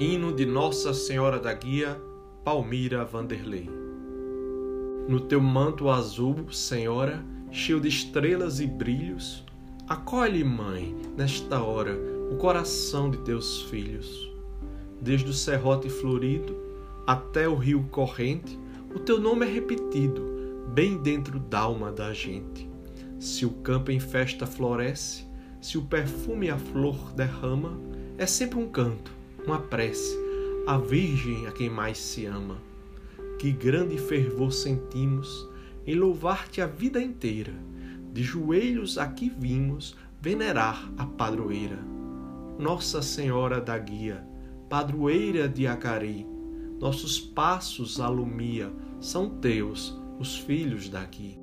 Hino de Nossa Senhora da Guia, Palmira Vanderlei. No teu manto azul, Senhora, cheio de estrelas e brilhos, acolhe, Mãe, nesta hora, o coração de teus filhos. Desde o serrote florido até o rio corrente, o teu nome é repetido, bem dentro d'alma da gente. Se o campo em festa floresce, se o perfume a flor derrama, é sempre um canto uma prece à Virgem a quem mais se ama. Que grande fervor sentimos em louvar-te a vida inteira. De joelhos aqui vimos venerar a padroeira. Nossa Senhora da Guia, padroeira de Acari, nossos passos alumia, são teus os filhos daqui.